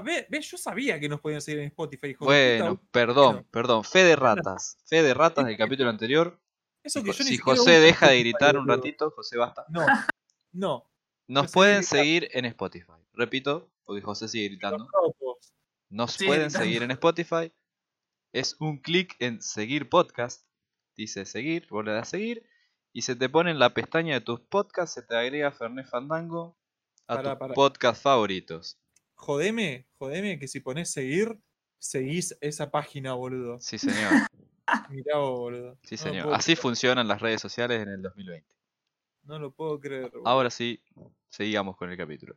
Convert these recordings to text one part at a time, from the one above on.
ve, ve, yo sabía que nos podían seguir en Spotify. Bueno, perdón, Bueno. perdón. Fe de ratas. Fe de ratas del capítulo anterior. Eso Si, que yo José deja de gritar un ratito, José basta. No, no. Nos pueden seguir en Spotify. Repito, porque José sigue gritando. Nos Sí, pueden gritando. seguir en Spotify. Es un clic en seguir podcast. Dice seguir, vos le das seguir. Y se te pone en la pestaña de tus podcasts, se te agrega Fernet Fandango a Pará, tus pará. podcasts favoritos. Jodeme, jodeme que si pones seguir, seguís esa página, boludo. Sí, señor. Mirá vos, boludo. Sí, señor. Así creer, funcionan las redes sociales en el 2020. No lo puedo creer. boludo. Ahora sí, seguimos con el capítulo.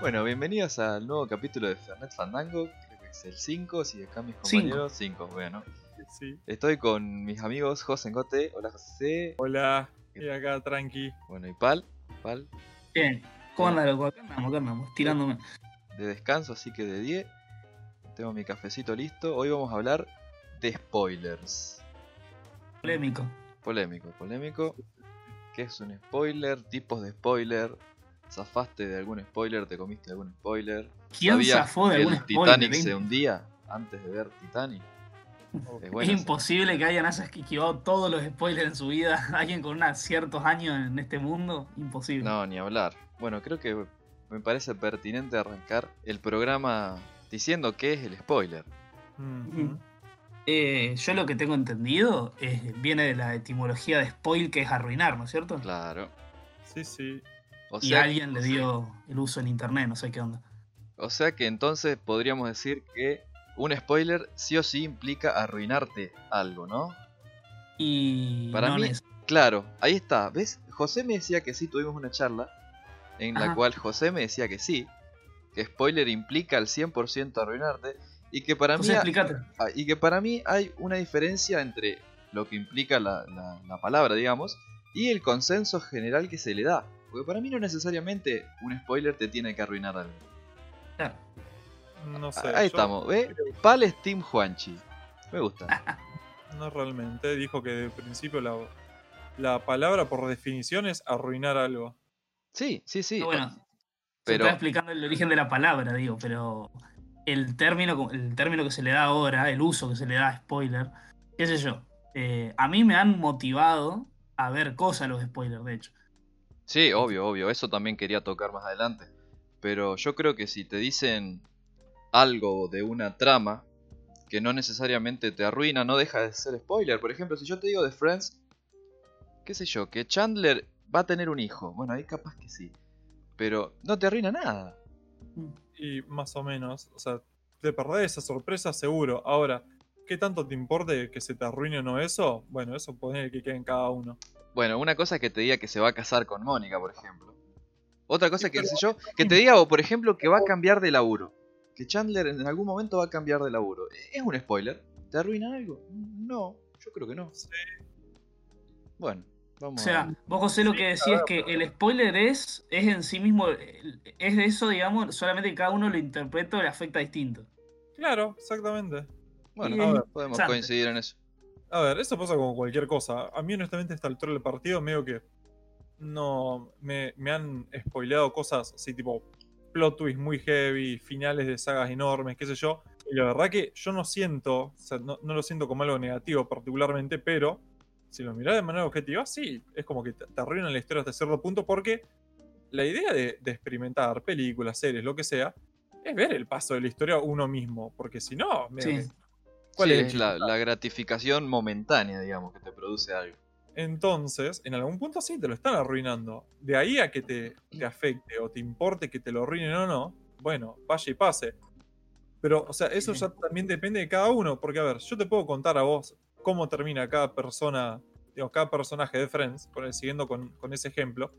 Bueno, bienvenidos al nuevo capítulo de Fernet Fandango. Creo que es el 5, si acá mis compañeros. 5, bueno. Sí. Estoy con mis amigos José Engote. Hola José. Hola, y acá tranqui. Bueno, y Pal. Pal, Bien. ¿Cómo anda, loco? Acá andamos, acá andamos, tirándome. de descanso, así que de 10. Tengo mi cafecito listo. Hoy vamos a hablar de spoilers. Polémico. Polémico, polémico. ¿Qué es un spoiler? Tipos de spoiler. ¿Zafaste de algún spoiler? ¿Te comiste algún spoiler? ¿Quién ¿Sabías zafó de que algún el spoiler? Titanic se hundía antes de ver Titanic? Es Es imposible que alguien haya esquivado todos los spoilers en su vida. Alguien con unos ciertos años en este mundo, imposible. No, ni hablar. Bueno, creo que me parece pertinente arrancar el programa diciendo qué es el spoiler. Eh, yo lo que tengo entendido es, viene de la etimología de spoil, que es arruinar, ¿no es cierto? Claro. Sí, sí. O y sea, alguien le dio el uso en internet, no sé qué onda. o sea que entonces podríamos decir que un spoiler sí o sí implica arruinarte algo, ¿no? Y Para no mí- Claro, ahí está. ¿Ves? José me decía que sí, tuvimos una charla en la Ajá. cual José me decía que sí, que spoiler implica al 100% arruinarte y que para mí. Ah, y que para mí hay una diferencia entre lo que implica la, la- la palabra, digamos, y el consenso general que se le da. Porque para mí no necesariamente un spoiler te tiene que arruinar algo. No sé. Ahí estamos, ¿ve? creo- Pal es Team Juanchi. Me gusta. No realmente. Dijo que de principio la, la palabra por definición es arruinar algo. Sí, sí, sí. Ah, bueno, se pero está explicando el origen de la palabra, digo, pero el término, el término que se le da ahora, el uso que se le da a spoiler, qué sé yo. eh, a mí me han motivado a ver cosas los spoilers, de hecho. sí, obvio, obvio. Eso también quería tocar más adelante. Pero yo creo que si te dicen algo de una trama que no necesariamente te arruina, no deja de ser spoiler. Por ejemplo, si yo te digo de Friends, qué sé yo, que Chandler va a tener un hijo. Bueno, ahí capaz que sí. Pero no te arruina nada. Y más o menos. O sea, te perdés esa sorpresa seguro. Ahora, ¿qué tanto te importe que se te arruine o no eso? Bueno, eso poner que quede en cada uno. Bueno, una cosa es que te diga que se va a casar con Mónica, por ejemplo. Otra cosa que, qué pero- sé yo, que te diga, o por ejemplo, que va a cambiar de laburo. Que Chandler en algún momento va a cambiar de laburo. ¿Es un spoiler? ¿Te arruina algo? No, yo creo que no. Sí. Bueno, O vamos sea, a... vos José lo que decís es que el spoiler es, es en sí mismo, es de eso, digamos, solamente que cada uno lo interpreta o le afecta distinto. Claro, exactamente. Bueno, y- a ver, podemos coincidir en eso. A ver, eso pasa con cualquier cosa. A mí, honestamente, a esta altura del partido, medio que. No. Me, me han spoileado cosas así, tipo. Plot twist muy heavy, finales de sagas enormes, qué sé yo. Y la verdad que yo no siento. O sea, no, no lo siento como algo negativo particularmente, pero. Si lo mirás de manera objetiva, sí. Es como que te, te arruinan la historia hasta cierto punto, porque. La idea de, de experimentar películas, series, lo que sea. Es ver el paso de la historia uno mismo. Porque si no. medio Sí. que- ¿Cuál Sí, es? la, la gratificación momentánea, digamos, que te produce algo. Entonces, en algún punto sí te lo están arruinando. De ahí a que te, te afecte o te importe que te lo arruinen o no, bueno, vaya y pase. Pero, o sea, eso ya también depende de cada uno. Porque, a ver, yo te puedo contar a vos cómo termina cada persona, digamos, cada personaje de Friends, con el- siguiendo con, con ese ejemplo.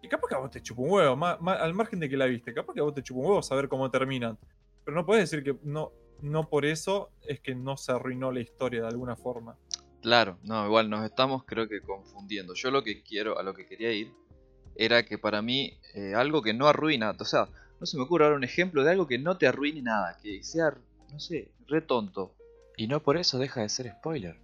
Y capaz que a vos te chupa un huevo, ma- ma- al margen de que la viste, capaz que a vos te chupa un huevo saber cómo terminan. Pero no puedes decir que no, no por eso es que no se arruinó la historia de alguna forma. Claro, no, igual nos estamos creo que confundiendo. Yo lo que quiero, a lo que quería ir, era que para mí eh, algo que no arruina, o sea, no se me ocurre ahora un ejemplo de algo que no te arruine nada, que sea, no sé, re tonto. Y no por eso deja de ser spoiler.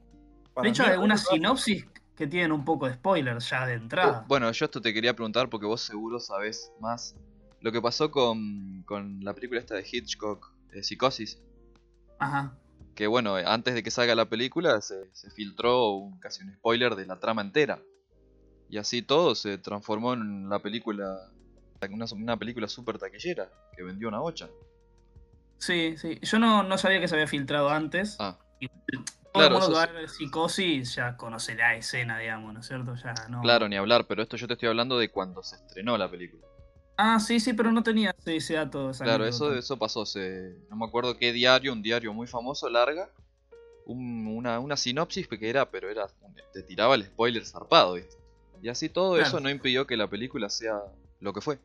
Para De hecho, hay algunas algo- sinopsis que tienen un poco de spoiler ya de entrada. Oh, bueno, yo esto te quería preguntar porque vos seguro sabés más. Lo que pasó con, con la película esta de Hitchcock, eh, Psicosis, Ajá. que bueno, eh, antes de que salga la película se, se filtró un- casi un spoiler de la trama entera. Y así todo se transformó en la película, una, una película super taquillera, que vendió una bocha. Sí, sí. Yo no, no sabía que se había filtrado antes. Ah, Y todo Claro, el mundo que va a ver psicosis ya conoce la escena, digamos, ¿no es cierto? Ya no. claro, ni hablar, pero esto yo te estoy hablando de cuando se estrenó la película. Ah, sí, sí, pero no tenía ese, ese dato. Claro, eso, eso pasó, se, no me acuerdo qué diario, un diario muy famoso, larga, un- una, una sinopsis que era, pero era, te tiraba el spoiler zarpado, ¿viste? Y así todo Claro. eso no impidió que la película sea lo que fue.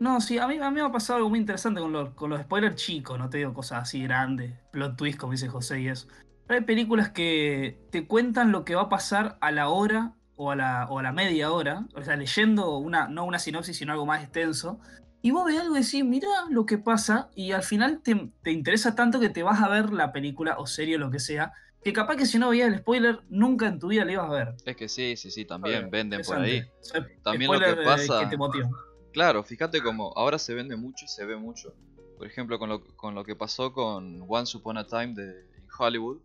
No, sí, a mí, a mí me ha pasado algo muy interesante con los, con los spoilers chicos, no te digo cosas así grandes, plot twist, como dice José y eso. Pero hay películas que te cuentan lo que va a pasar a la hora o a la, o a la media hora, o sea, leyendo una, no una sinopsis, sino algo más extenso. Y vos ves algo y decís, mirá lo que pasa, y al final te, te interesa tanto que te vas a ver la película o serie o lo que sea, que capaz que si no veías el spoiler, nunca en tu vida le ibas a ver. Es que sí, sí, sí, también venden por ahí. Interesante. O sea, También lo que eh, pasa- que te motiva. Claro, fíjate como ahora se vende mucho y se ve mucho. Por ejemplo, con lo, con lo que pasó con Once Upon a Time de Hollywood,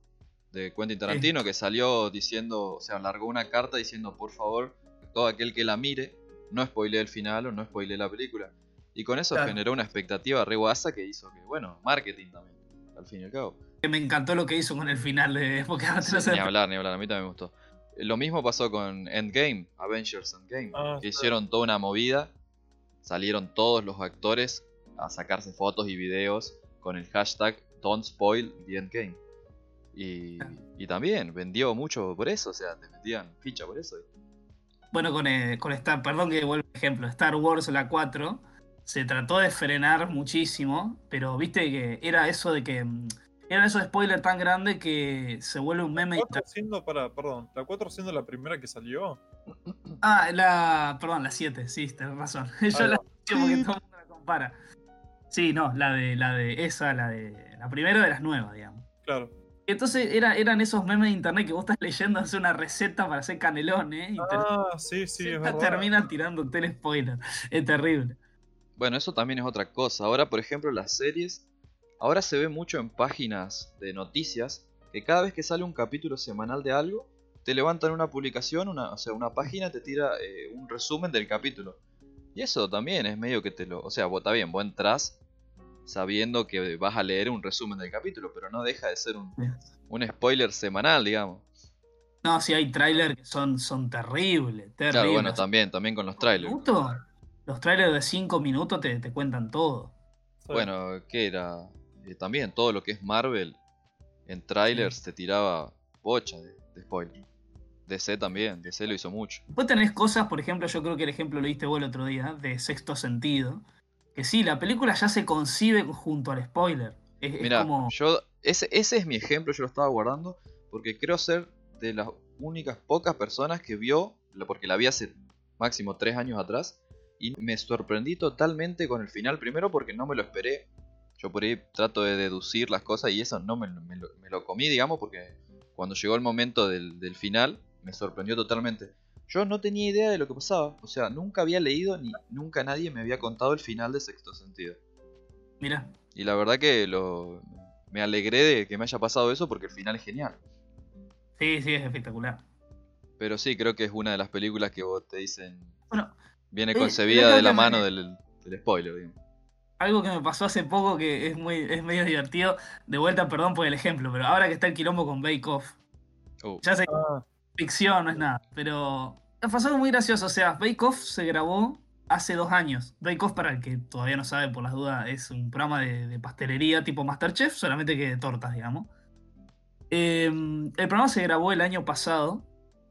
de Quentin Tarantino, que salió diciendo, o sea, largó una carta diciendo, por favor, todo aquel que la mire, no spoilee el final o no spoilee la película. Y con eso Claro. generó una expectativa re guasa que hizo que, bueno, marketing también, al fin y al cabo. Que me encantó lo que hizo con el final de Sí, sé- ni hablar, ni hablar, a mí también me gustó. Lo mismo pasó con Endgame, Avengers Endgame, Ah, que hicieron toda una movida, salieron todos los actores a sacarse fotos y videos con el hashtag Don't Spoil the Endgame. Y, y también vendió mucho por eso, o sea, te metían ficha por eso. Bueno, con, eh, con Star, perdón que vuelva el ejemplo, Star Wars la 4 se trató de frenar muchísimo, pero viste que era eso de que mm, eran esos spoilers tan grandes que se vuelve un meme. La inter- 4 siendo, para, perdón, la 4 siendo la primera que salió. Ah, la, perdón, la 7, sí, tenés razón. Yo la escuché porque todo el mundo la compara. Sí, no, la de, la de esa, la de la primera de las nuevas, digamos. Claro. Entonces era, eran esos memes de internet que vos estás leyendo hacer una receta para hacer canelones y te- Ah, sí, sí, es verdad. termina tirándote el spoiler. Es terrible. Bueno, eso también es otra cosa. Ahora, por ejemplo, las series, ahora se ve mucho en páginas de noticias que cada vez que sale un capítulo semanal de algo, te levantan una publicación, una, o sea, una página te tira eh, un resumen del capítulo. Y eso también es medio que te lo... O sea, vos está bien, vos entras sabiendo que vas a leer un resumen del capítulo, pero no deja de ser un, un spoiler semanal, digamos. No, sí hay trailers que son, son terribles, terribles. Claro, bueno, también, también con los trailers. ¿Minutos? Los trailers de 5 minutos te, te cuentan todo. Bueno, ¿qué era? Eh, también todo lo que es Marvel en trailers te tiraba bocha de, de spoiler. DC también, DC lo hizo mucho. Después tenés cosas, por ejemplo, yo creo que el ejemplo lo diste vos el otro día, de sexto sentido. Que sí, la película ya se concibe junto al spoiler. Es, como. yo ese, ese es mi ejemplo, yo lo estaba guardando porque creo ser de las únicas pocas personas que vio, porque la vi hace máximo tres años atrás, y me sorprendí totalmente con el final, primero porque no me lo esperé. Yo por ahí trato de deducir las cosas y eso no me, lo- me lo, me lo comí, digamos, porque cuando llegó el momento del, del final me sorprendió totalmente. Yo no tenía idea de lo que pasaba, o sea, nunca había leído ni nunca nadie me había contado el final de Sexto Sentido. Mira, Y la verdad que lo, me alegré de que me haya pasado eso porque el final es genial. sí, sí, es espectacular. Pero sí, creo que es una de las películas que vos te dicen. Bueno, Viene eh, concebida de la me- mano del, del spoiler, digamos. Algo que me pasó hace poco que es muy es medio divertido. De vuelta, perdón por el ejemplo, pero ahora que está el quilombo con Bake Off. Uh, Ya sé que Ah, ficción, no es nada. Pero pasó algo muy gracioso. O sea, Bake Off se grabó hace dos años. Bake Off, para el que todavía no sabe por las dudas, es un programa de, de pastelería tipo Masterchef, solamente que de tortas, digamos. Eh, el programa se grabó el año pasado.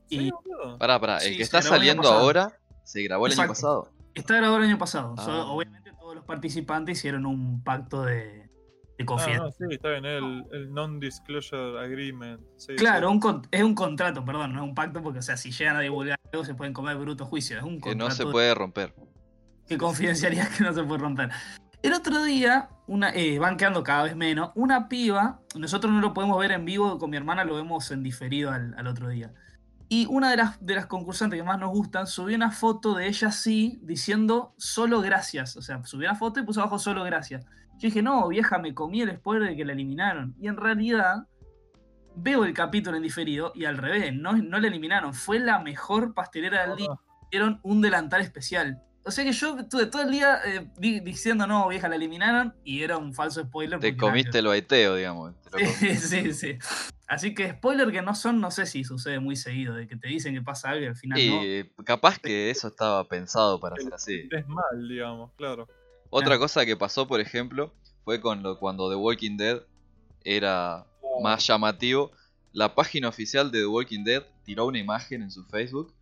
sí, Y. Pará, pará, el Sí, que está saliendo ahora se grabó el año pasado. Está grabado el año pasado. Ah. obviamente todos los participantes hicieron un pacto de, de Ah, no, sí, está bien, el, el non-disclosure agreement. sí, Claro, sí. un con- es un contrato, perdón, no es un pacto, porque o sea, si llegan a divulgar algo se pueden comer bruto juicio. Es un Que contrato no se puede romper. que confidencialidad que no se puede romper. El otro día, una, eh, van quedando cada vez menos, una piba, nosotros no lo podemos ver en vivo, con mi hermana lo vemos en diferido al, al otro día. Y una de las, de las concursantes que más nos gustan subió una foto de ella así, diciendo solo gracias. O sea, subió una foto y puso abajo solo gracias. Yo dije, no, vieja, me comí el spoiler de que la eliminaron. Y en realidad, veo el capítulo en diferido y al revés, no, no la eliminaron. Fue la mejor pastelera del día dieron un delantal especial. O sea que yo estuve todo el día eh, di- diciendo, no, vieja, la eliminaron y era un falso spoiler. Te comiste el baiteo, digamos. Sí, sí, sí. Así que spoiler que no son, no sé si sucede muy seguido, de que te dicen que pasa algo y al final no. Y capaz que eso estaba pensado para ser así. Es mal, digamos, claro. Otra cosa que pasó, por ejemplo, fue con lo- cuando The Walking Dead era más llamativo. La página oficial de The Walking Dead tiró una imagen en su Facebook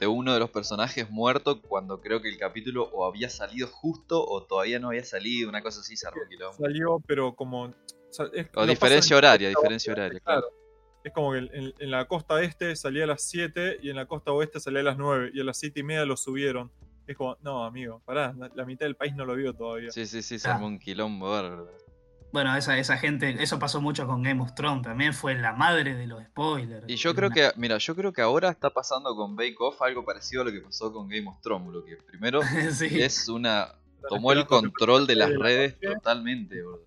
de uno de los personajes muerto cuando creo que el capítulo o había salido justo o todavía no había salido, una cosa así se. Salió, pero como. o es- diferencia horaria, diferencia horaria, claro. Es como que en, en la costa este salía a las 7 y en la costa oeste salía a las 9 y a las 7 y media lo subieron. Es como, no, amigo, pará, la, mitad del país no lo vio todavía. Sí, sí, sí, se Ah. armó un quilombo bárbaro. Bueno, esa, esa gente, eso pasó mucho con Game of Thrones, también fue la madre de los spoilers. Y yo creo una- que, mira, yo creo que ahora está pasando con Bake Off algo parecido a lo que pasó con Game of Thrones, lo que primero sí. es una tomó el control de las de la redes totalmente, boludo.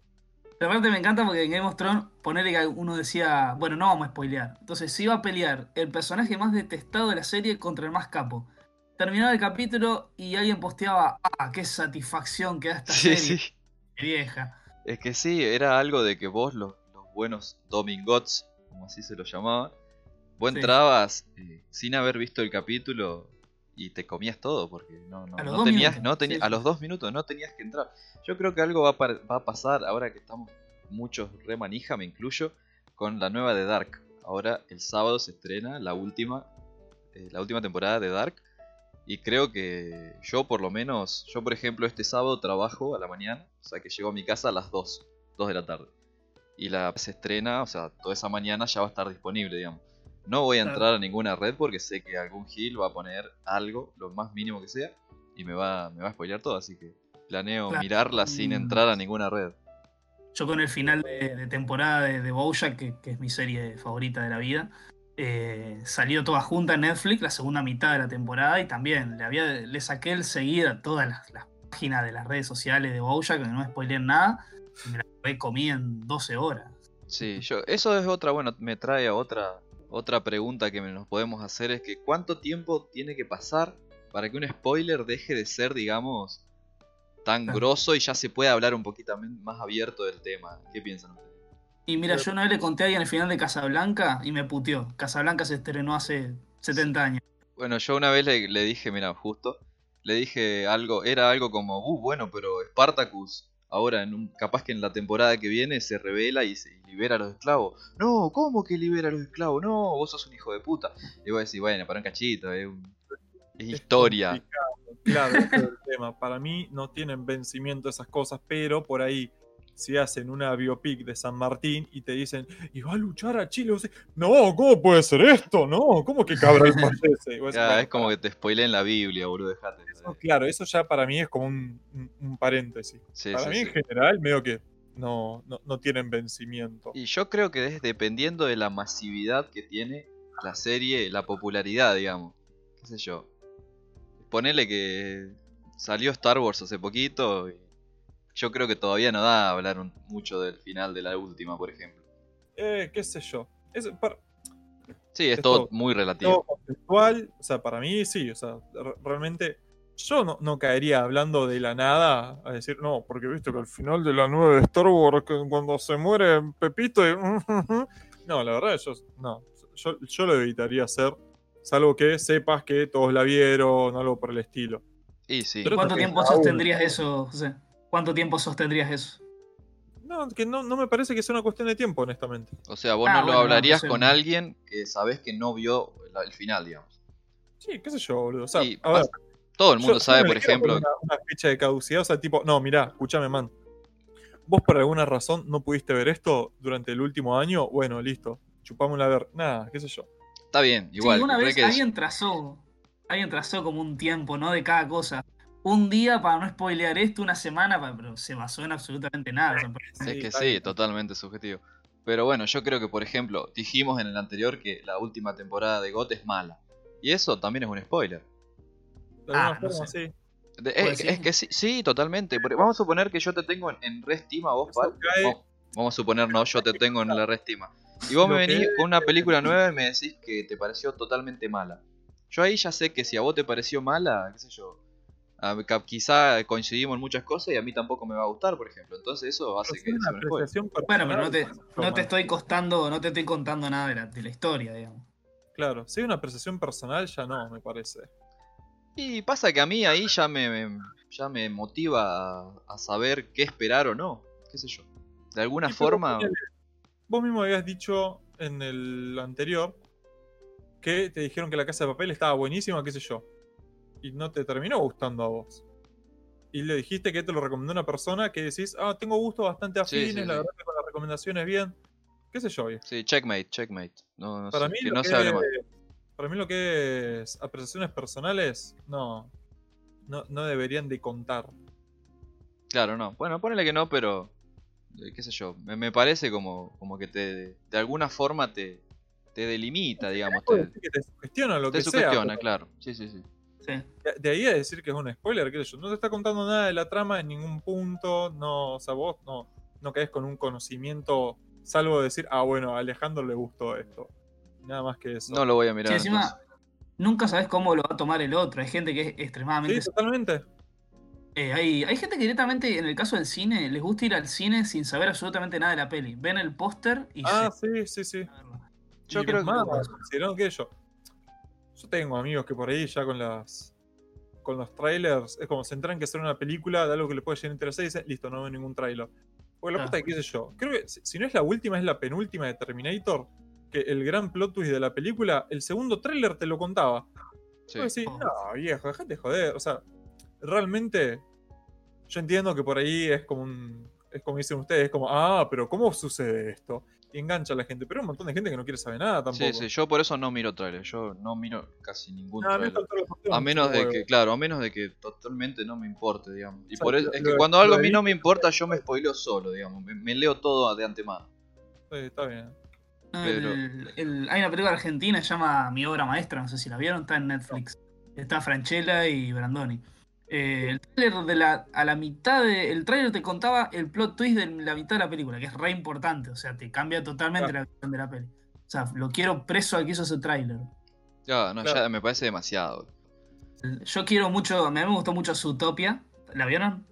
Pero aparte me encanta porque en Game of Thrones, ponerle que uno decía, bueno, no vamos a spoilear. Entonces se iba a pelear el personaje más detestado de la serie contra el más capo. Terminaba el capítulo y alguien posteaba, ah, qué satisfacción que da esta Sí, serie sí. vieja. Es que sí, era algo de que vos, los, los buenos Domingots, como así se lo llamaba, vos Sí. entrabas eh, sin haber visto el capítulo y te comías todo, porque no, los tenías, minutos, no tenías, a los dos minutos no tenías que entrar. Yo creo que algo va a, par- va a pasar ahora que estamos muchos re manija, me incluyo, con la nueva de Dark. Ahora el sábado se estrena la última, eh, la última temporada de Dark. Y creo que yo por lo menos, yo por ejemplo este sábado trabajo a la mañana, o sea que llego a mi casa a las 2, 2 de la tarde. Y la se estrena, o sea, toda esa mañana ya va a estar disponible, digamos. No voy a entrar a ninguna red porque sé que algún gil va a poner algo, lo más mínimo que sea, y me va, me va a spoilear todo, así que planeo Claro. mirarla sin Mm. entrar a ninguna red. Yo con el final de, de temporada de, de Bojack, que, que es mi serie favorita de la vida, eh, salió toda junta en Netflix, la segunda mitad de la temporada, y también le, había, le saqué el seguir a todas las, las páginas de las redes sociales de Bojack, que no spoileen nada, y me la recomí en 12 horas. Sí, yo, eso es otra, bueno, me trae a otra, otra pregunta que nos podemos hacer, es que ¿cuánto tiempo tiene que pasar para que un spoiler deje de ser, digamos, tan grosso y ya se pueda hablar un poquito más abierto del tema? ¿Qué piensan ustedes? Y mira, yo una vez le conté a alguien el final de Casablanca y me puteó. Casablanca se estrenó hace 70 años. Bueno, yo una vez le, le dije, mira, justo, le dije algo, era algo como, uh, bueno, pero Spartacus, ahora, en un, capaz que en la temporada que viene se revela y se y libera a los esclavos. No, ¿cómo que libera a los esclavos? No, vos sos un hijo de puta. Y vos decís, bueno, para un cachito, es, un- es historia. complicado. Claro, ese es el tema. Para mí no tienen vencimiento esas cosas, pero por ahí, si hacen una biopic de San Martín y te dicen, y va a luchar a Chile, vos decís, no, ¿cómo puede ser esto? No, ¿cómo que Cabral fallece? Vos decís, Ya, "Bueno, es como pará". que te spoileen la Biblia, boludo, dejate. Eso, claro, eso ya para mí es como un, un- un paréntesis. Sí, para sí, mí sí. en general, medio que no, no, no tienen vencimiento. Y yo creo que es dependiendo de la masividad que tiene la serie, la popularidad, digamos. ¿Qué sé yo? Ponele que salió Star Wars hace poquito y yo creo que todavía no da a hablar un- mucho del final de la última, por ejemplo. Eh, qué sé yo. Es, para, Sí, es Es todo todo- muy todo relativo. conceptual, o sea, para mí sí, o sea, re- realmente yo no, no caería hablando de la nada a decir, no, porque viste que al final de la nueva de Star Wars, cuando se muere Pepito, y- no, la verdad, yo, no, yo, yo lo evitaría hacer, salvo que sepas que todos la vieron, algo por el estilo. Y sí. Pero- ¿Cuánto tiempo sostendrías eso, José? ¿Cuánto tiempo sostendrías eso? No, que no, no me parece que sea una cuestión de tiempo, honestamente. O sea, vos Ah, no lo bueno, hablarías no sé. con alguien que sabés que no vio la- el final, digamos. Sí, qué sé yo, boludo. O sea, Y a ver, Todo el mundo Yo- sabe, no por ejemplo, Una, una fecha de caducidad, o sea, tipo, no, mirá, escúchame, man. Vos por alguna razón no pudiste ver esto durante el último año, bueno, listo. Chupámosla a ver. Nada, qué sé yo. está bien, igual. sí, una vez que- alguien trazó, alguien trazó como un tiempo, ¿no? De cada cosa. Un día para no spoilear esto, una semana, pa- pero se basó en absolutamente nada. Es que sí, totalmente subjetivo. Pero bueno, yo creo que, por ejemplo, dijimos en el anterior que la última temporada de GOT es mala. Y eso también es un spoiler. De Ah, no forma, sé. sí. De- ¿Puedo es, que sí, sí, totalmente. Porque vamos a suponer que yo te tengo en, en reestima vos, Pal. Vamos- Vamos a suponer, no, yo te tengo en la reestima. Y vos me venís con una película nueva y me decís que te pareció totalmente mala. Yo ahí ya sé que si a vos te pareció mala, qué sé yo, quizá coincidimos en muchas cosas y a mí tampoco me va a gustar, por ejemplo. Entonces eso hace Pero que una Bueno, pero no te, no te estoy costando, no te estoy contando nada de la, de la historia, digamos. Claro, si hay una apreciación personal, ya no, me parece. Y pasa que a mí ahí ya me, me- ya me motiva a, a saber qué esperar o no, qué sé yo. De alguna Y forma... Vos mismo habías dicho en el anterior que te dijeron que la casa de papel estaba buenísima, qué sé yo. Y no te terminó gustando a vos. Y le dijiste que te lo recomendó una persona que decís, ah, tengo gustos bastante afines, sí, la verdad que con las recomendaciones bien. ¿Qué sé yo? Sí, checkmate, checkmate. No, no Para sé, mí, que no que se hable más. para mí lo que es apreciaciones personales, no, no, no deberían de contar. Claro, no. Bueno, ponele que no, pero. eh, qué sé yo. Me, me parece como, como que te. De alguna forma te. Te delimita, digamos. Te, que te sugestiona lo te que sea. sugestiona, pero claro. Sí, sí, sí. Sí. De, de ahí a decir que es un spoiler, qué yo. No te está contando nada de la trama en ningún punto. No, o sea, vos no, no caes con un conocimiento, salvo decir, ah, bueno, a Alejandro le gustó esto. Nada más que eso. No lo voy a mirar. Sí, encima, nunca sabes cómo lo va a tomar el otro. Hay gente que es sí, extremadamente. totalmente. Eh, hay, hay gente que directamente, en el caso del cine, les gusta ir al cine sin saber absolutamente nada de la peli. Ven el póster y Ah, se. sí, sí, sí. Yo Y creo que- más, considerando que yo. Yo tengo amigos que por ahí ya con las. Con los trailers, es como se enteran que hacer una película de algo que les puede llegar a interesar y dicen, listo, no veo ningún trailer. Porque la Ah. puta de qué sé yo. Creo que si, si no es la última, es la penúltima de Terminator. Que el gran plot twist de la película, el segundo trailer te lo contaba. Sí. Decís, Oh. no, viejo, dejate de joder. O sea, realmente. Yo entiendo que por ahí es como un. Es como dicen ustedes, es como, ah, pero ¿cómo sucede esto? Y engancha a la gente. Pero hay un montón de gente que no quiere saber nada tampoco. Sí, sí, yo por eso no miro trailers. Yo no miro casi ningún No, trailer. A menos de que, claro, a menos de que totalmente no me importe, digamos. Y O sea, por eso, es lo- que cuando algo a mí no me importa, yo me spoileo solo, digamos. Me, me leo todo de antemano. Sí, está bien. No, Pero- el- el- hay una película argentina que se llama Mi obra maestra, no sé si la vieron, está en Netflix. Está Franchella y Brandoni. Eh, el trailer de la, a la mitad de, el trailer te contaba el plot twist de la mitad de la película, que es re importante, o sea, te cambia totalmente Claro. la visión de la peli. O sea, lo quiero preso al que hizo ese trailer. Ya, no, Claro. ya me parece demasiado. Yo quiero mucho, a mí me gustó mucho Zootopia, ¿la vieron?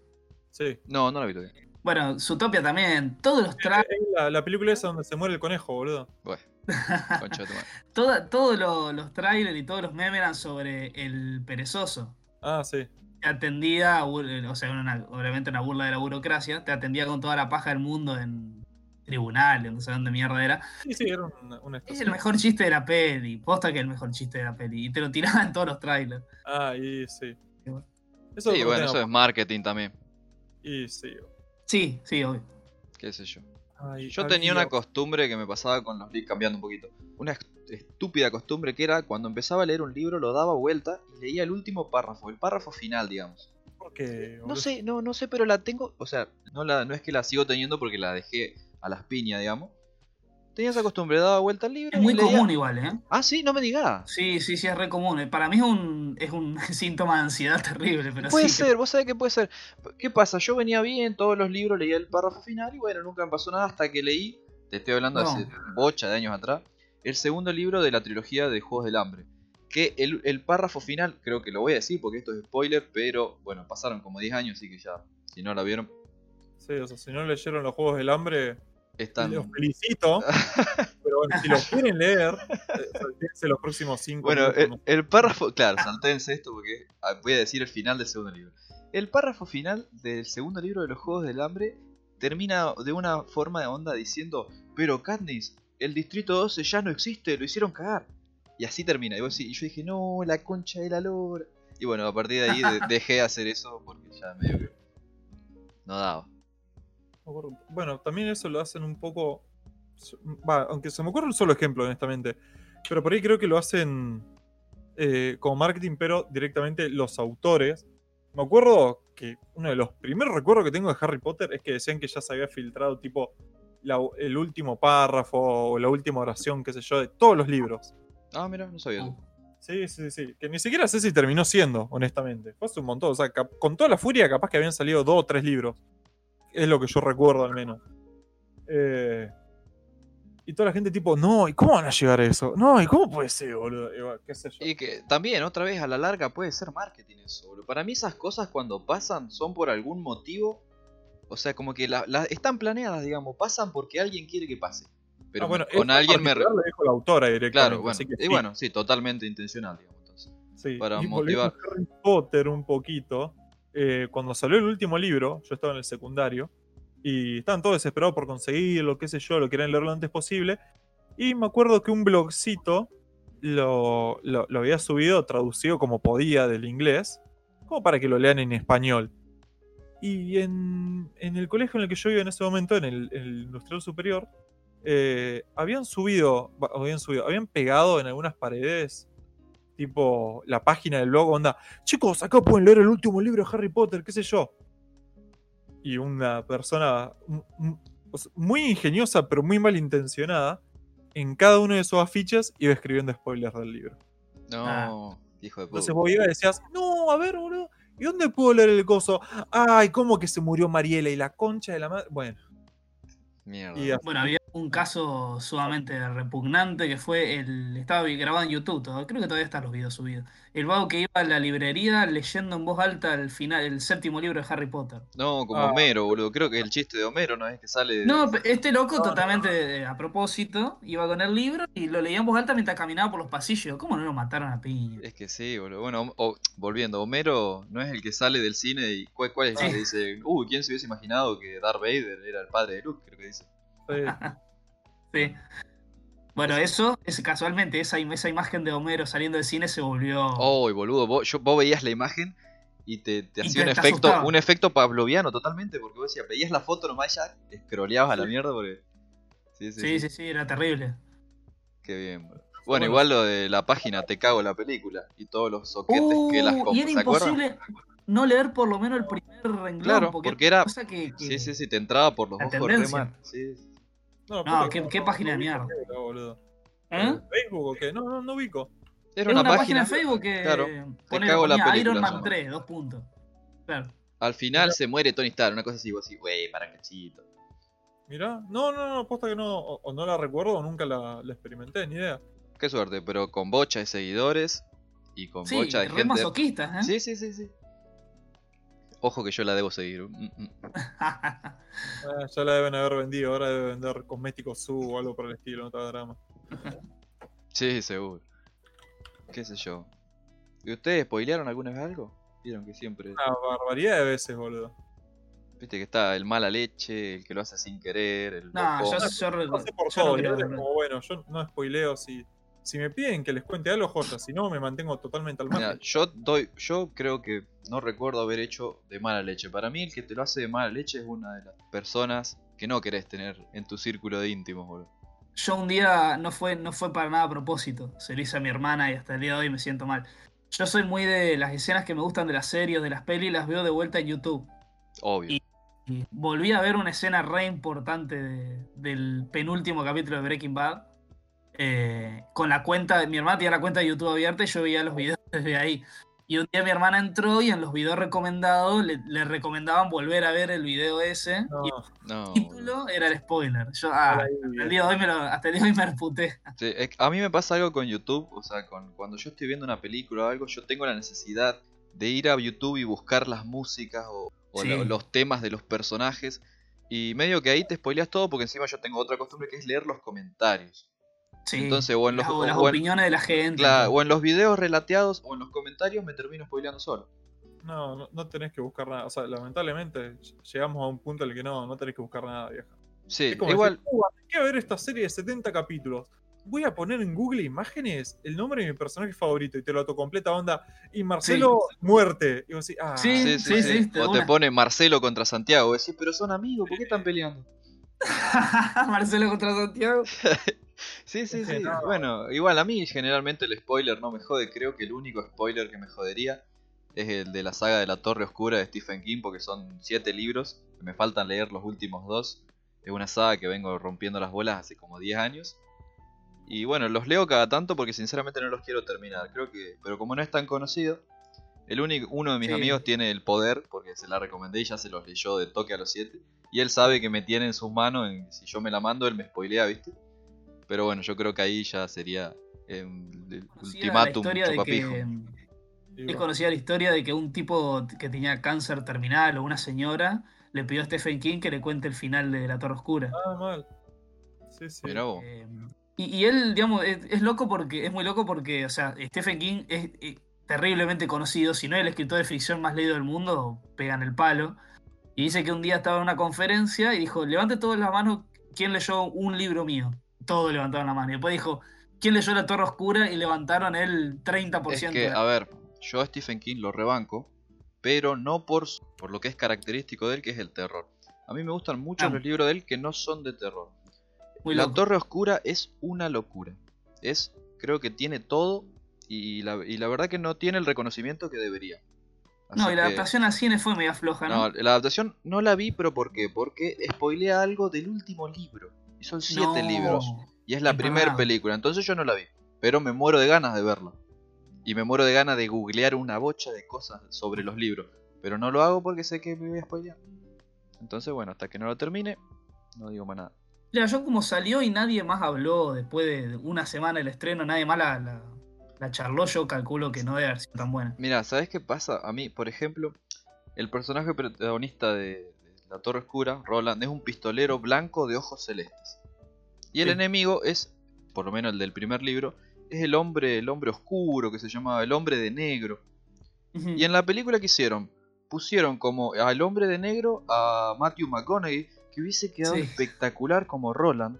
Sí. No, no la vi todavía. Bueno, Zootopia también, todos los trailers, Es la, la película esa donde se muere el conejo, boludo. Bueno, todos lo- los trailers y todos los memes eran sobre el perezoso. Ah, sí. Te atendía, bu- o sea, una- obviamente una burla de la burocracia, te atendía con toda la paja del mundo en tribunales, no sé dónde mierda era. Sí, sí, era una, una Es el mejor chiste de la peli, posta que es el mejor chiste de la peli, y te lo tiraban en todos los trailers. Ah, y sí. bueno. Eso Sí, bueno, eso es marketing también. Y sí. Sí, sí, obvio. Qué sé yo. Ay, Yo tenía una costumbre que me pasaba con los libros, cambiando un poquito. Una estúpida costumbre que era cuando empezaba a leer un libro, lo daba vuelta y leía el último párrafo, el párrafo final, digamos. ¿Por qué, No sé, no, no sé, pero la tengo. O sea, no, la, no es que la sigo teniendo porque la dejé a las piñas, digamos. Tenía esa costumbre, daba vuelta al libro. Es muy leía- común igual, ¿eh? Ah, sí, no me digas. Sí, sí, sí, es re común. Para mí es un, es un síntoma de ansiedad terrible, pero Puede sí. ser, vos sabés que puede ser. ¿Qué pasa? Yo venía bien, todos los libros, leía el párrafo final y bueno, nunca me pasó nada hasta que leí, te estoy hablando No. hace bocha de años atrás, el segundo libro de la trilogía de Juegos del Hambre. Que el, el párrafo final, creo que lo voy a decir porque esto es spoiler, pero bueno, pasaron como 10 años, así que ya, si no la vieron, Sí, o sea, si no leyeron los Juegos del Hambre, están... los felicito. pero bueno, si los quieren leer, saltéense los próximos cinco Bueno, el, el párrafo, claro, saltéense esto porque ah, voy a decir el final del segundo libro. El párrafo final del segundo libro de los Juegos del Hambre termina de una forma de onda diciendo, pero Katniss, el Distrito 12 ya no existe, lo hicieron cagar. Y así termina. Y, vos decís- y yo dije, no, la concha de la lora. Y bueno, a partir de ahí de- dejé de hacer eso porque ya medio que no daba. Bueno, también eso lo hacen un poco. Va, aunque se me ocurre un solo ejemplo, honestamente. Pero por ahí creo que lo hacen eh, como marketing, pero directamente los autores. Me acuerdo que uno de los primeros recuerdos que tengo de Harry Potter es que decían que ya se había filtrado, tipo, la- el último párrafo o la última oración, qué sé yo, de todos los libros. Ah, mira, no sabía. Sí, sí, sí. Que ni siquiera sé si terminó siendo, honestamente. Fue hace un montón. O sea, con toda la furia, capaz que habían salido dos o tres libros. Es lo que yo recuerdo, al menos. Eh, y toda la gente, tipo, no, ¿y cómo van a llegar a eso? No, ¿y cómo puede ser, boludo? Y bueno, ¿Qué sé yo? Y que también, otra vez, a la larga puede ser marketing eso, boludo. Para mí esas cosas cuando pasan son por algún motivo. O sea, como que la- la- están planeadas, digamos, pasan porque alguien quiere que pase. Pero Ah, bueno, con alguien me... Lo dijo la autora directamente. Claro, bueno. así que Y sí, bueno, sí, totalmente intencional, digamos. Entonces. sí. para Y motivar. a Harry Potter un poquito. eh, cuando salió el último libro, yo estaba en el secundario. Y estaban todos desesperados por conseguirlo, qué sé yo, lo querían leer lo antes posible. Y me acuerdo que un blogcito lo, lo- lo había subido traducido como podía del inglés, como para que lo lean en español. Y en, en el colegio en el que yo iba en ese momento, en el, en el Industrial Superior, eh, habían subido, habían subido, habían pegado en algunas paredes, tipo la página del blog, onda, chicos, acá pueden leer el último libro de Harry Potter, qué sé yo. Y una persona muy ingeniosa, pero muy malintencionada, en cada uno de sus afiches iba escribiendo spoilers del libro. No, Ah. hijo de puta. Entonces vos ibas y decías, no, a ver, boludo, ¿y dónde puedo leer el coso? Ay, ¿cómo que se murió Mariela y la concha de la madre? Bueno, Mierda. y. Bueno, había un caso sumamente repugnante que fue el. Estaba grabado en YouTube, todo, creo que todavía están los videos subidos. El vago que iba a la librería leyendo en voz alta el final, el séptimo libro de Harry Potter. No, como Ah. Homero, boludo. Creo que el chiste de Homero, ¿no? Es que sale. No, este loco No, no, totalmente a propósito, iba con el libro y lo leía en voz alta mientras caminaba por los pasillos. ¿Cómo no lo mataron a piña? Es que sí, boludo. Bueno, o- volviendo, Homero no es el que sale del cine y ¿cuál, cuál es el Sí. que dice, uy, ¿quién se hubiese imaginado que Darth Vader era el padre de Luke? Creo que dice. Sí. Bueno, eso, es casualmente, esa, esa imagen de Homero saliendo del cine se volvió. Oh, boludo, vos, yo, vos veías la imagen y te, te Y hacía te- un te efecto, asustaba. un efecto pavloviano totalmente, porque vos decías, veías la foto nomás ya te scrolleabas a la mierda porque. Sí, sí, sí, sí, sí, era terrible. Qué bien, boludo. Bueno, igual lo de la página Te cago la película y todos los soquetes que las Uh, y era imposible no leer por lo menos el primer renglón. Claro, porque, porque era- cosa que, que- Sí, sí, sí, te entraba por los La ojos re tendencia. mal. Sí, sí. No, No, qué- que qué página de mierda. boludo. ¿Eh? ¿Facebook o qué? No, no, no ubico. Era Es una, una, página página en Facebook que claro, pone, cago la película, Iron Man llama. 3, dos puntos. Claro. Al final se muere Tony Stark, una cosa así, vos así, wey, para cachito. Mirá, no, no, no, posta que no, o, o no la recuerdo o nunca la, la experimenté, ni idea. Qué suerte, pero con bocha de seguidores y con Sí, bocha de re gente. masoquistas, ¿eh? Sí, sí, sí, sí. Ojo que yo la debo seguir. Mm, mm. Ah, ya la deben haber vendido, ahora debe vender cosméticos su o algo por el estilo, no te drama. Sí, seguro. Qué sé yo. ¿Y ustedes spoilearon alguna vez algo? Vieron que siempre. Una barbaridad de veces, boludo. Viste que está el mala leche, el que lo hace sin querer, el No, yo, yo, por yo no creo- como bueno, yo no spoileo si. Si me piden que les cuente algo, joya, si no me mantengo totalmente al Mira, margen. yo doy, yo creo que no recuerdo haber hecho de mala leche. Para mí el que te lo hace de mala leche es una de las personas que no querés tener en tu círculo de íntimos, boludo. yo un día no fue, no fue para nada a propósito. Se lo hice a mi hermana y hasta el día de hoy me siento mal. Yo soy muy de las escenas que me gustan de las series, de las pelis, las veo de vuelta en YouTube. Obvio. Y- Y volví a ver una escena re importante de- del penúltimo capítulo de Breaking Bad. Eh, con la cuenta, mi hermana tenía la cuenta de YouTube abierta y yo veía los videos desde ahí. Y un día mi hermana entró y en los videos recomendados le, le recomendaban volver a ver el video ese. No, Y No, el título era el spoiler. Yo, ah, hasta el día de hoy me lo, hasta el día de hoy me reputé. Sí, es que a mí me pasa algo con YouTube, o sea, con, cuando yo estoy viendo una película o algo, yo tengo la necesidad de ir a YouTube y buscar las músicas o, o Sí. lo- los temas de los personajes. Y medio que ahí te spoileas todo porque encima yo tengo otra costumbre que es leer los comentarios. Sí, Entonces, o en los, las, o- las o en- opiniones de la gente. claro, o en los videos relateados o en los comentarios me termino spoileando solo. no, no, no tenés que buscar nada. O sea, lamentablemente llegamos a un punto en el que no, no tenés que buscar nada, vieja. Sí, Es como igual, decir, "Uh, hay que ver esta serie de 70 capítulos. voy a poner en Google Imágenes el nombre de mi personaje favorito y te lo completa onda. Y Marcelo, muerte. Y vos decís, ah, Sí, sí, sí, de O te una. pone Marcelo contra Santiago. Decís, pero son amigos, ¿por qué están peleando? Marcelo contra Santiago. Sí, sí, Es que sí. no. Bueno, igual a mí generalmente el spoiler no me jode. Creo que el único spoiler que me jodería es el de la saga de la Torre Oscura de Stephen King, porque son siete libros. que Me faltan leer los últimos dos. Es una saga que vengo rompiendo las bolas hace como 10 años. Y bueno, los leo cada tanto porque sinceramente no los quiero terminar. Creo que. Pero como no es tan conocido. El único, uno de mis Sí. amigos tiene el poder, porque se la recomendé y ya se los leyó de toque a los 7. Y él sabe que me tiene en sus manos, en- si yo me la mando, él me spoilea, ¿viste? Pero bueno, yo creo que ahí ya sería eh, el la ultimátum chupapijo. es conocida la historia de que un tipo que tenía cáncer terminal o una señora le pidió a Stephen King que le cuente el final de La Torre Oscura. Ah, mal. Sí, sí. Eh, y, y él, digamos, es, es loco porque es muy loco porque, o sea, Stephen King es, eh, terriblemente conocido, si no es el escritor de ficción más leído del mundo, pegan el palo. Y dice que un día estaba en una conferencia y dijo, levante todas las manos, ¿quién leyó un libro mío? Todos levantaron la mano. Y después dijo, ¿quién leyó La Torre Oscura? Y levantaron el 30%. Es que, de- a ver, yo a Stephen King lo rebanco, pero no por, por lo que es característico de él, que es el terror. A mí me gustan mucho Ah. los libros de él que no son de terror. Muy la loco. Torre Oscura es una locura. Es, creo que tiene todo y la, y la verdad que no tiene el reconocimiento que debería. No, y la que- adaptación al cine fue media floja, ¿no? No, la adaptación no la vi, pero ¿por qué? Porque spoilea algo del último libro. Y son siete No. libros. Y es la primera película, entonces yo no la vi. Pero me muero de ganas de verla. Y me muero de ganas de googlear una bocha de cosas sobre los libros. Pero no lo hago porque sé que me voy a spoilear. Entonces, bueno, hasta que no lo termine, no digo más nada. Mira, yo como salió y nadie más habló después de una semana del estreno, nadie más la, la- la charló, yo calculo que no debe haber sido tan buena. Mira, ¿sabes qué pasa? A mí, por ejemplo, el personaje protagonista de La Torre Oscura, Roland, es un pistolero blanco de ojos celestes. Y el Sí. enemigo es, por lo menos el del primer libro, es el hombre, el hombre oscuro que se llamaba el hombre de negro. Y en la película que hicieron, pusieron como al hombre de negro a Matthew McConaughey, que hubiese quedado Sí. espectacular como Roland,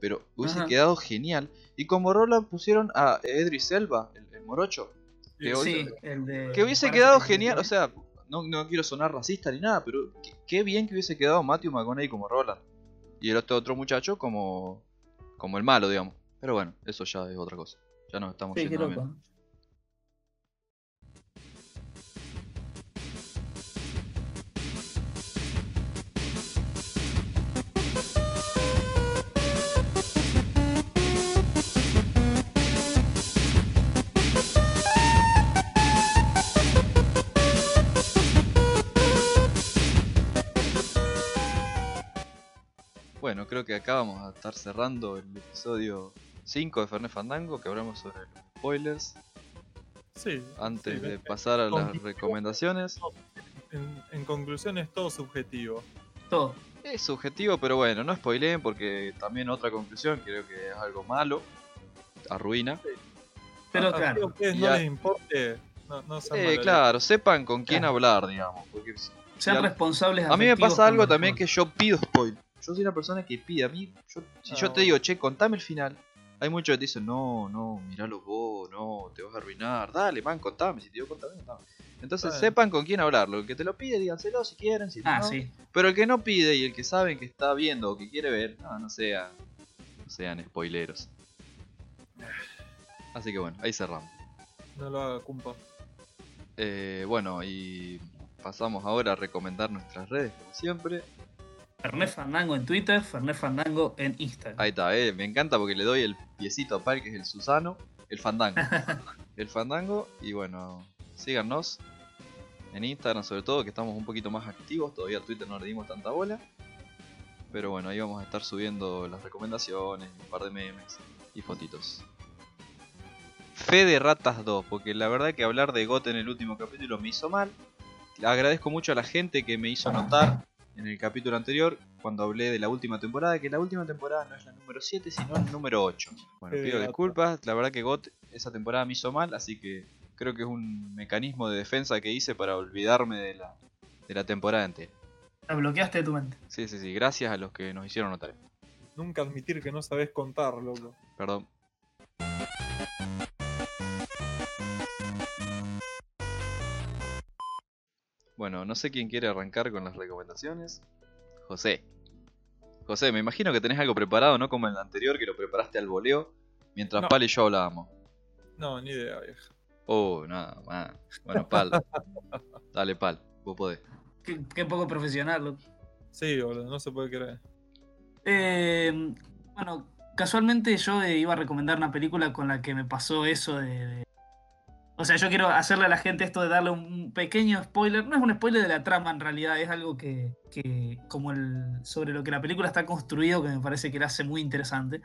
pero hubiese Ajá. quedado genial. Y como Roland pusieron a Edris Elba, el, el morocho, que hoy- Sí, el de- que hubiese quedado que- genial, o sea, no, no quiero sonar racista ni nada, pero qué, bien que hubiese quedado Matthew McConaughey como Roland. Y el otro, otro muchacho como, como el malo, digamos. Pero bueno, eso ya es otra cosa. Ya nos estamos Sí, yendo creo que acá vamos a estar cerrando el episodio 5 de Fernet Fandango, que hablamos sobre los spoilers. Sí. Antes sí, de pasar a las recomendaciones. En, en conclusión es todo subjetivo. Todo. Es subjetivo, pero bueno, no spoileen porque también otra conclusión, creo que es algo malo, arruina. Pero A- a- claro, a ustedes no Ya. les importe, no, no Eh, claro, sepan con quién Claro. hablar, digamos. Porque sean a- responsables. a mí me pasa algo también que yo pido spoiler. Yo soy una persona que pide a mí. yo- si Ah, yo te bueno. digo, che, contame el final. Hay muchos que te dicen, no, no, miralo vos, no, te vas a arruinar. Dale, man, contame. Si te digo, contame, contame. Entonces Bueno. sepan con quién hablarlo. El que te lo pide, díganselo si quieren. Si Ah, no. sí. Pero el que no pide y el que saben que está viendo o que quiere ver, no, no sean, no sean spoileros. Así que bueno, ahí cerramos. No lo haga, cumpa. Eh, bueno, y pasamos ahora a recomendar nuestras redes, como siempre. Fernet Fandango en Twitter, Fernet Fandango en Instagram. Ahí está, eh, me encanta porque le doy el piecito a Pal, que es el Susano, el Fandango. el Fandango, y bueno, síganos en Instagram sobre todo, que estamos un poquito más activos, todavía Twitter no le dimos tanta bola. Pero bueno, ahí vamos a estar subiendo las recomendaciones, un par de memes y fotitos. Fe de Ratas 2, porque la verdad que hablar de GOT en el último capítulo me hizo mal. Agradezco mucho a la gente que me hizo notar en el capítulo anterior, cuando hablé de la última temporada, que la última temporada no es la número 7, sino la número 8. Bueno, pido Rata. disculpas, la verdad que GOT esa temporada me hizo mal, así que creo que es un mecanismo de defensa que hice para olvidarme de la, de la temporada entera. La bloqueaste de tu mente. Sí, sí, sí, gracias a los que nos hicieron notar. Nunca admitir que no sabes contar, loco. Perdón. Bueno, no sé quién quiere arrancar con las recomendaciones. José. José, me imagino que tenés algo preparado, ¿no? Como en el anterior, que lo preparaste al voleo, mientras No. Pal y yo hablábamos. No, ni idea, vieja. Oh, nada más. Bueno, Pal. Dale, Pal, vos podés. Qué, qué poco profesional, loco. Sí, boludo, no se puede creer. Eh, bueno, casualmente yo iba a recomendar una película con la que me pasó eso de, de- O sea, yo quiero hacerle a la gente esto de darle un pequeño spoiler. No es un spoiler de la trama en realidad, es algo que, que como el, sobre lo que la película está construido, que me parece que la hace muy interesante.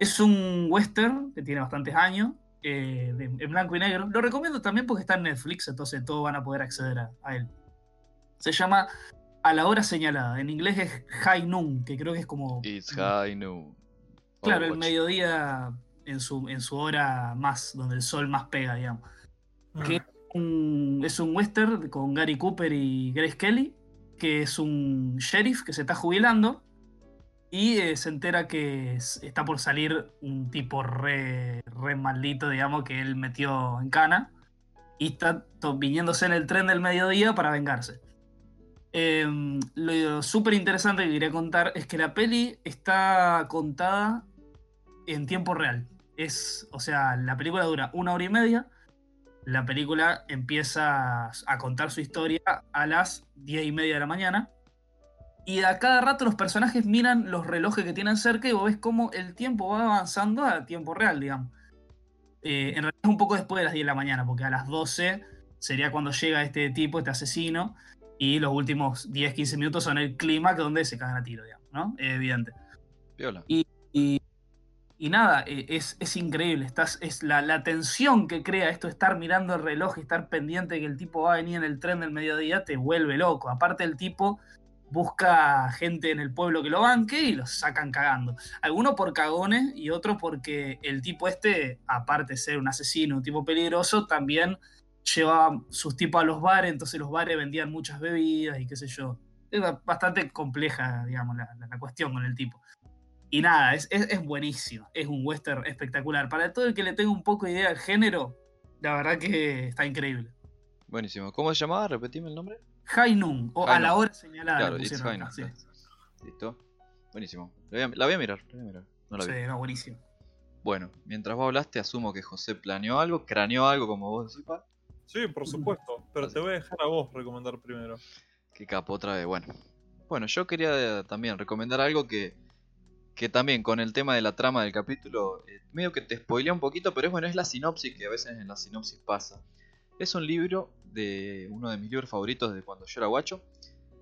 Es un western que tiene bastantes años, eh, de- en blanco y negro. Lo recomiendo también porque está en Netflix, entonces todos van a poder acceder a, a él. Se llama A la hora señalada. En inglés es High Noon, que creo que es como It's high noon. Claro, el mediodía en su, en su hora más, donde el sol más pega, digamos. Que un- es un western con Gary Cooper y Grace Kelly, que es un sheriff que se está jubilando y eh, se entera que es- está por salir un tipo re, re maldito, digamos, que él metió en cana y está viniéndose en el tren del mediodía para vengarse. Em, lo súper interesante que quería contar es que la peli está contada en tiempo real. Es, o sea, la película dura una hora y media. La película empieza a contar su historia a las diez y media de la mañana. Y a cada rato los personajes miran los relojes que tienen cerca y vos ves cómo el tiempo va avanzando a tiempo real, digamos. Eh, en realidad es un poco después de las 10 de la mañana, porque a las 12 sería cuando llega este tipo, este asesino, y los últimos 10-15 minutos son el clima que donde se cagan a tiro, digamos, ¿no? Es evidente. Piola. Y, y nada, eh, es, es increíble. Es la, la tensión que crea esto, estar mirando el reloj y estar pendiente de que el tipo va a venir en el tren del mediodía, te vuelve loco. Aparte, el tipo busca gente en el pueblo que lo banque y los sacan cagando. Algunos por cagones y otros porque el tipo este, aparte de ser un asesino, un tipo peligroso, también llevaba sus tipos a los bares, entonces los bares vendían muchas bebidas y qué sé yo. Es ba- bastante compleja, digamos, la- la cuestión con el tipo. Y nada, es, es, es buenísimo. Es un western espectacular. Para todo el que le tenga un poco de idea del género, la verdad que está increíble. Buenísimo. ¿Cómo se llamaba? Repetime el nombre. Noon, o High a la hora señalada. claro, It's high noon. sí. Listo. Buenísimo. La voy, a, la voy a mirar. la voy a mirar. No la vi. Sí, no, buenísimo. Bueno, mientras vos hablaste, asumo que José planeó algo, craneó algo, como vos decís, Pal. Sí, por supuesto. Pero te voy a dejar a vos recomendar primero. Qué capo otra vez. Bueno. Bueno, yo quería también recomendar algo que, que también con el tema de la trama del capítulo, eh, medio que te spoilea un poquito, pero es bueno, es la sinopsis que a veces en la sinopsis pasa. Es un libro de uno de mis libros favoritos de cuando yo era guacho,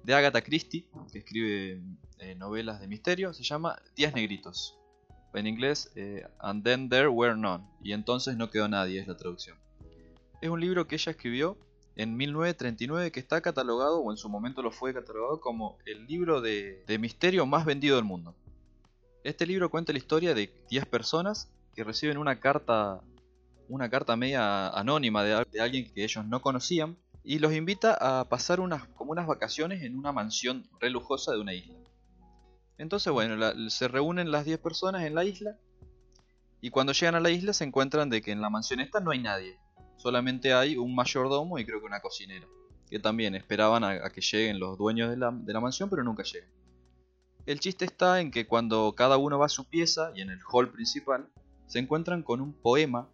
de Agatha Christie, que escribe eh, novelas de misterio, se llama Días Negritos. En inglés, eh, And Then There Were None, y entonces no quedó nadie, es la traducción. Es un libro que ella escribió en 1939 que está catalogado, o en su momento lo fue catalogado, como el libro de, de misterio más vendido del mundo. Este libro cuenta la historia de 10 personas que reciben una carta, una carta media anónima de, al- de alguien que ellos no conocían y los invita a pasar unas, como unas vacaciones en una mansión re lujosa de una isla. Entonces, bueno, se reúnen las 10 personas en la isla y cuando llegan a la isla se encuentran de que en la mansión esta no hay nadie. Solamente hay un mayordomo y creo que una cocinera. Que también esperaban a, a que lleguen los dueños de la, de la mansión, pero nunca llegan. El chiste está en que cuando cada uno va a su pieza y en el hall principal, se encuentran con un poema.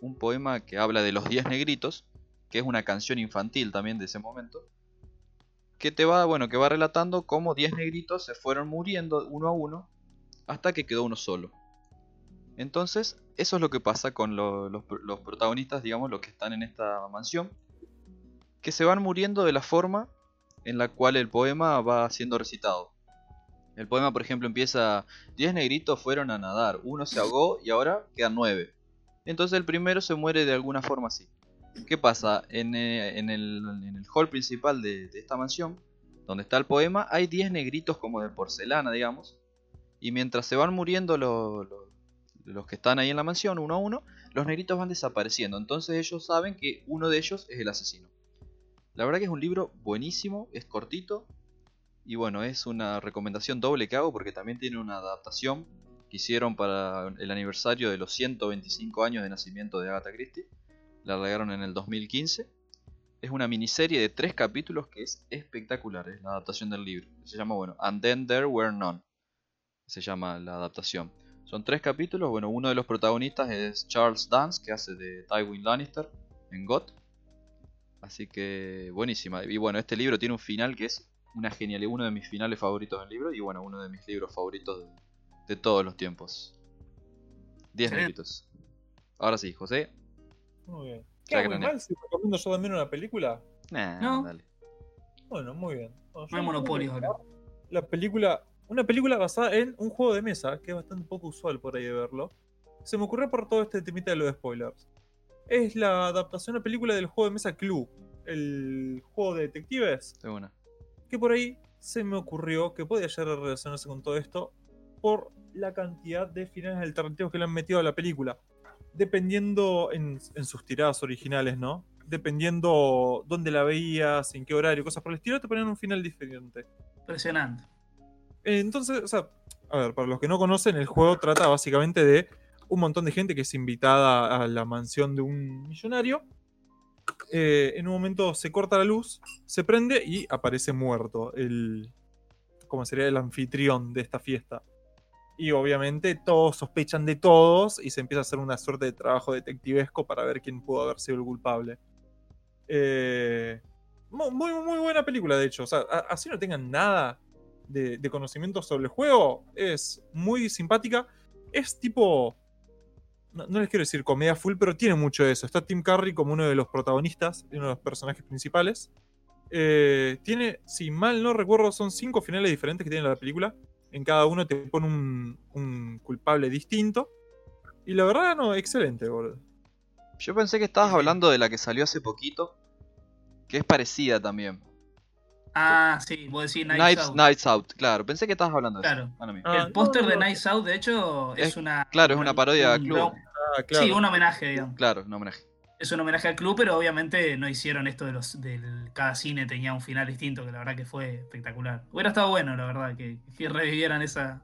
Un poema que habla de los 10 negritos, que es una canción infantil también de ese momento. Que te va, bueno, que va relatando cómo 10 negritos se fueron muriendo uno a uno hasta que quedó uno solo. Entonces, eso es lo que pasa con lo- los, los protagonistas, digamos, los que están en esta mansión, que se van muriendo de la forma en la cual el poema va siendo recitado. El poema, por ejemplo, empieza, 10 negritos fueron a nadar, uno se ahogó y ahora quedan 9. Entonces el primero se muere de alguna forma así. ¿Qué pasa? En, eh, el, hall principal de, esta mansión, donde está el poema, hay 10 negritos como de porcelana, digamos. Y mientras se van muriendo los, los, los que están ahí en la mansión, uno a uno, los negritos van desapareciendo. Entonces ellos saben que uno de ellos es el asesino. La verdad que es un libro buenísimo, es cortito. Y bueno, es una recomendación doble que hago porque también tiene una adaptación que hicieron para el aniversario de los 125 años de nacimiento de Agatha Christie. La largaron en el 2015. Es una miniserie de tres capítulos que es espectacular, es la adaptación del libro. Se llama, bueno, And Then There Were None. Se llama la adaptación. Son tres capítulos, bueno, uno de los protagonistas es Charles Dance, que hace de Tywin Lannister en GOT. Así que buenísima. Y bueno, este libro tiene un final que es una genialidad, uno de mis finales favoritos del libro y bueno, uno de mis libros favoritos de, todos los tiempos. 10 minutos. Ahora sí, José. Muy bien. ¿Qué muy mal si recomiendo yo también una película? Nah, no. dale. Bueno, muy bien. no hay monopolio ahora. La película, una película basada en un juego de mesa, que es bastante poco usual por ahí de verlo. Se me ocurrió por todo este temita de los spoilers. Es la adaptación a película del juego de mesa Clue, el juego de detectives. De una que por ahí se me ocurrió que podía llegar a relacionarse con todo esto por la cantidad de finales alternativos que le han metido a la película. Dependiendo en, sus tiradas originales, ¿no? Dependiendo dónde la veías, en qué horario, cosas por el estilo, te ponían un final diferente. Impresionante. Entonces, o sea, a ver, para los que no conocen, el juego trata básicamente de un montón de gente que es invitada a la mansión de un millonario eh, en un momento se corta la luz, se prende y aparece muerto el, como sería el anfitrión de esta fiesta. Y obviamente todos sospechan de todos y se empieza a hacer una suerte de trabajo detectivesco para ver quién pudo haber sido el culpable. Eh, muy, muy buena película, de hecho. O sea, así no tengan nada de, de conocimiento sobre el juego, es muy simpática. Es tipo no, les quiero decir comedia full, pero tiene mucho de eso. Está Tim Curry como uno de los protagonistas, uno de los personajes principales. Eh, tiene, si mal no recuerdo, son cinco finales diferentes que tiene la película. En cada uno te pone un, culpable distinto. Y la verdad, no, excelente, boludo. Yo pensé que estabas hablando de la que salió hace poquito, que es parecida también. Ah, sí, vos decís Nights, Out. Nights Out, claro. Pensé que estabas hablando de eso. Ah, el póster de Nights Out, de hecho, es, una. Claro, es una parodia al club. Ah, sí, un homenaje, digamos. Claro, un homenaje. Es un homenaje al club, pero obviamente no hicieron esto de los. Del, cada cine tenía un final distinto, que la verdad que fue espectacular. Hubiera estado bueno, la verdad, que, revivieran esa.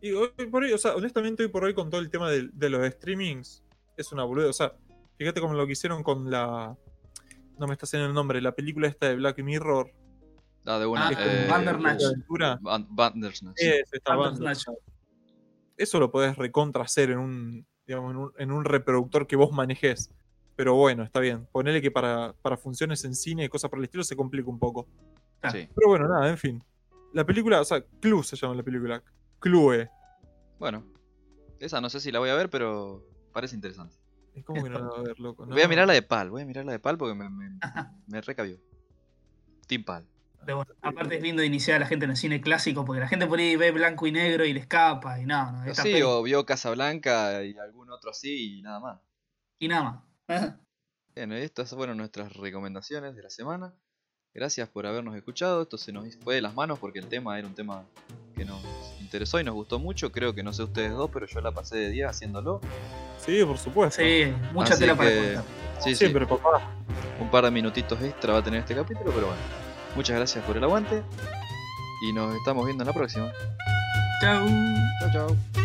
Y hoy por hoy, o sea, honestamente, hoy por hoy, con todo el tema de, los streamings, es una boluda. O sea, fíjate como lo que hicieron con la. No me está haciendo el nombre, la película esta de Black Mirror Ah, de una. Ah, eh, Bandersnatch. Bandersnatch. Eso lo podés recontra hacer en un, digamos, en un, reproductor que vos manejes. Pero bueno, está bien. Ponele que para, para funciones en cine y cosas por el estilo se complica un poco. Sí. Pero bueno, nada, en fin. La película, o sea, Clue se llama la película. Clue. Bueno, esa no sé si la voy a ver, pero parece interesante. Es como que no la voy a ver, loco. Voy a mirar la de Pal, voy a mirar la de Pal porque me, me, me recabió. Team Pal aparte es lindo iniciar a la gente en el cine clásico, porque la gente por ahí ve blanco y negro y le escapa y nada. No, sí, o vio Casablanca y algún otro así y nada más. Y nada más. Bueno, estas fueron nuestras recomendaciones de la semana. Gracias por habernos escuchado. Esto se nos fue de las manos porque el tema era un tema que nos interesó y nos gustó mucho. Creo que no sé ustedes dos, pero yo la pasé de día haciéndolo. Sí, por supuesto. Sí, mucha tela para contar. Sí, Siempre, papá. Un par de minutitos extra va a tener este capítulo, pero bueno. Muchas gracias por el aguante y nos estamos viendo en la próxima. Chao. Chao, chao.